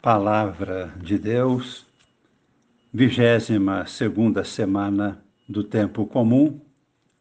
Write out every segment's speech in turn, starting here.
Palavra de Deus, vigésima segunda semana do tempo comum,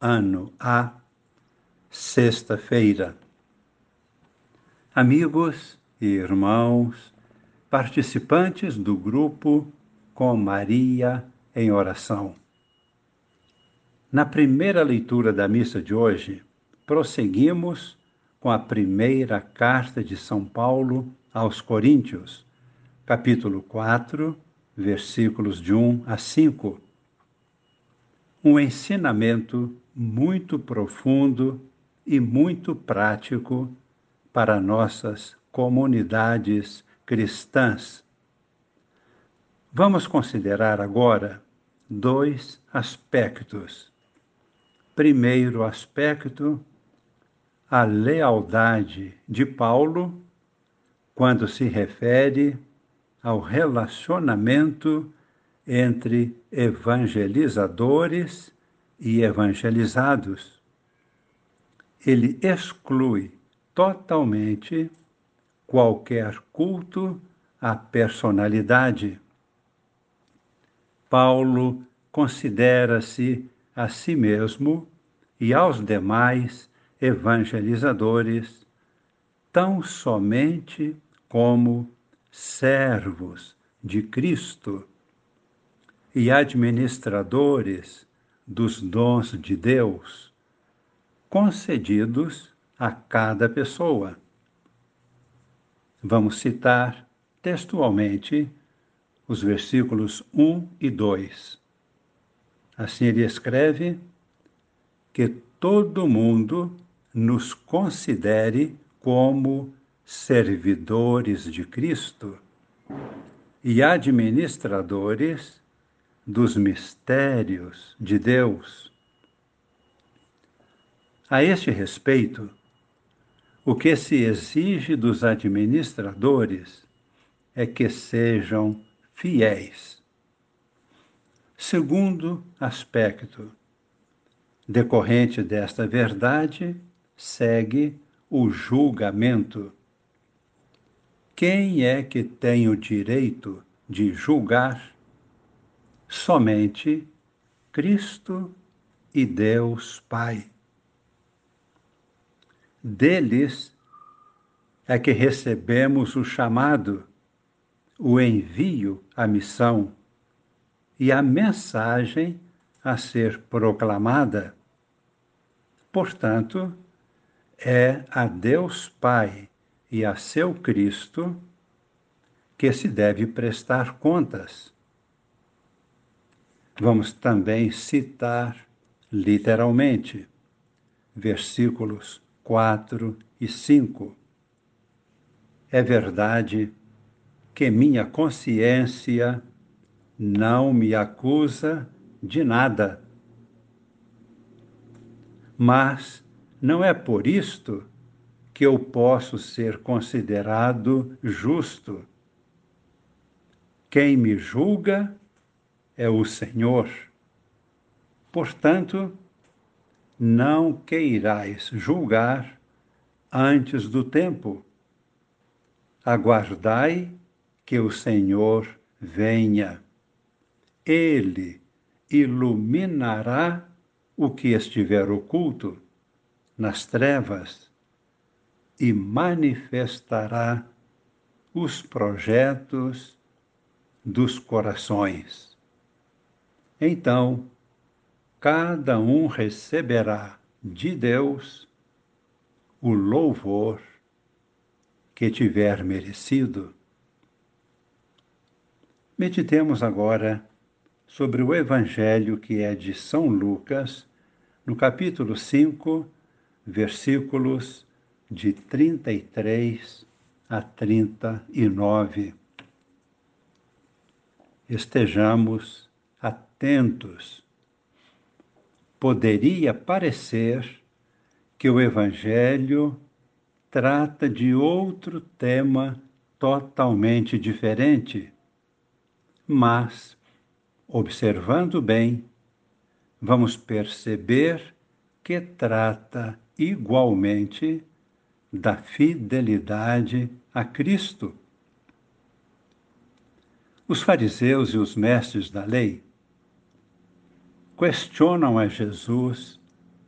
ano A, sexta-feira. Amigos e irmãos, participantes do grupo Com Maria em Oração. Na primeira leitura da missa de hoje, prosseguimos com a primeira carta de São Paulo aos Coríntios capítulo 4, versículos de 1 a 5. Um ensinamento muito profundo e muito prático para nossas comunidades cristãs. Vamos considerar agora dois aspectos. Primeiro aspecto, a lealdade de Paulo quando se refere ao relacionamento entre evangelizadores e evangelizados. Ele exclui totalmente qualquer culto à personalidade. Paulo considera-se a si mesmo e aos demais evangelizadores tão somente como servos de Cristo e administradores dos dons de Deus concedidos a cada pessoa. Vamos citar textualmente os versículos 1 e 2. Assim ele escreve que todo mundo nos considere como servidores de Cristo e administradores dos mistérios de Deus. A este respeito, o que se exige dos administradores é que sejam fiéis. Segundo aspecto, decorrente desta verdade, segue o julgamento quem é que tem o direito de julgar? Somente Cristo e Deus Pai. Deles é que recebemos o chamado, o envio à missão e a mensagem a ser proclamada. Portanto, é a Deus Pai e a seu Cristo que se deve prestar contas. Vamos também citar literalmente versículos 4 e 5. É verdade que minha consciência não me acusa de nada. Mas não é por isto que eu posso ser considerado justo. Quem me julga é o Senhor. Portanto, não queirais julgar antes do tempo. Aguardai que o Senhor venha. Ele iluminará o que estiver oculto nas trevas e manifestará os projetos dos corações. Então, cada um receberá de Deus o louvor que tiver merecido. Meditemos agora sobre o Evangelho que é de São Lucas, no capítulo 5, versículos de 33 a 39. Estejamos atentos. Poderia parecer que o Evangelho trata de outro tema totalmente diferente, mas, observando bem, vamos perceber que trata igualmente da fidelidade a Cristo. Os fariseus e os mestres da lei questionam a Jesus,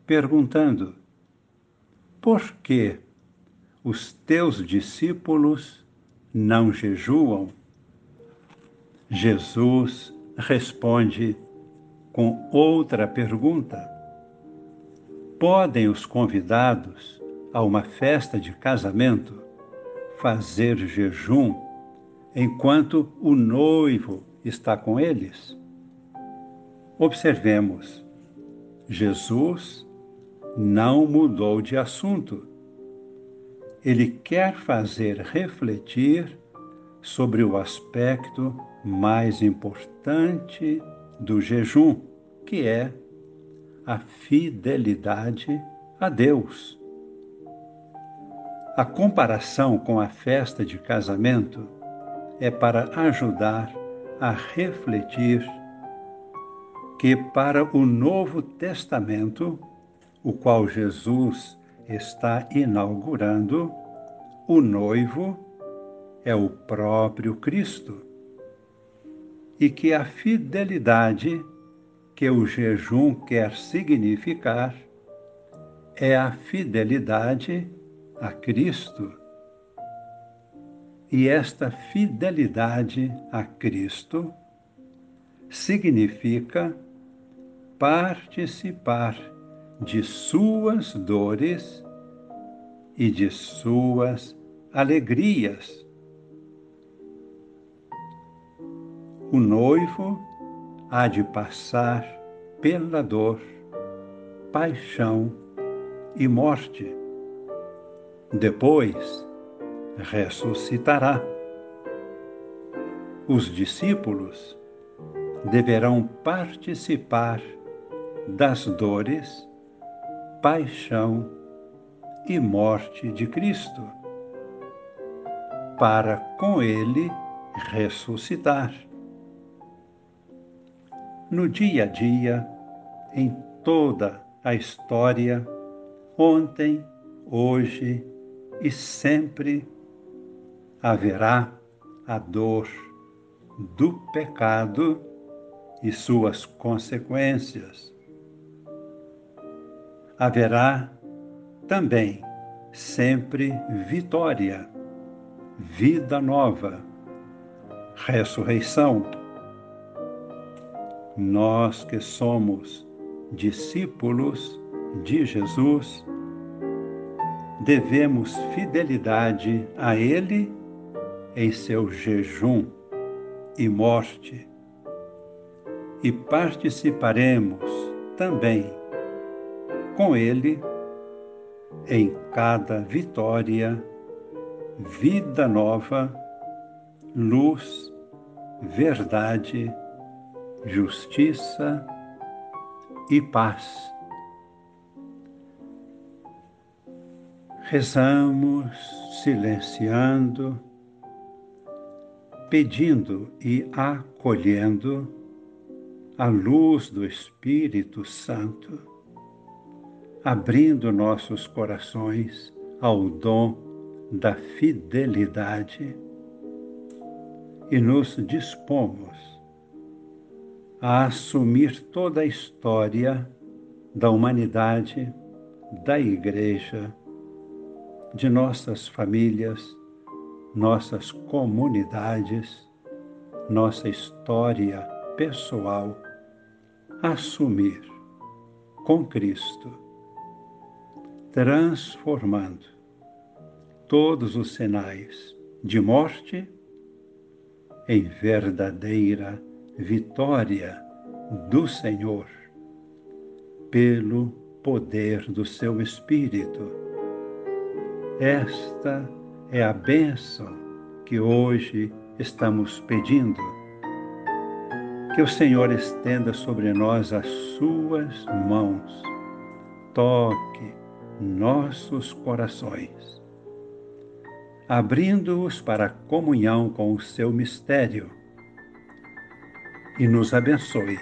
perguntando: Por que os teus discípulos não jejuam? Jesus responde com outra pergunta: Podem os convidados a uma festa de casamento fazer jejum enquanto o noivo está com eles? Observemos, Jesus não mudou de assunto. Ele quer fazer refletir sobre o aspecto mais importante do jejum, que é a fidelidade a Deus. A comparação com a festa de casamento é para ajudar a refletir que, para o Novo Testamento, o qual Jesus está inaugurando, o noivo é o próprio Cristo. E que a fidelidade que o jejum quer significar é a fidelidade a Cristo. E esta fidelidade a Cristo significa participar de suas dores e de suas alegrias. O noivo há de passar pela dor, paixão e morte. Depois, ressuscitará. Os discípulos deverão participar das dores, paixão e morte de Cristo, para com ele ressuscitar. No dia a dia, em toda a história, ontem, hoje e sempre haverá a dor do pecado e suas consequências. Haverá também sempre vitória, vida nova, ressurreição. Nós que somos discípulos de Jesus, devemos fidelidade a Ele em seu jejum e morte e participaremos também com Ele em cada vitória, vida nova, luz, verdade, justiça e paz. Rezamos silenciando, pedindo e acolhendo a luz do Espírito Santo, abrindo nossos corações ao dom da fidelidade e nos dispomos a assumir toda a história da humanidade, da Igreja, de nossas famílias, nossas comunidades, nossa história pessoal assumir com Cristo, transformando todos os sinais de morte em verdadeira vitória do Senhor, pelo poder do seu Espírito. Esta é a bênção que hoje estamos pedindo que o Senhor estenda sobre nós as suas mãos, toque nossos corações, abrindo-os para a comunhão com o seu mistério e nos abençoe.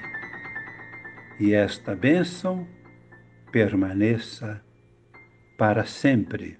E esta bênção permaneça para sempre.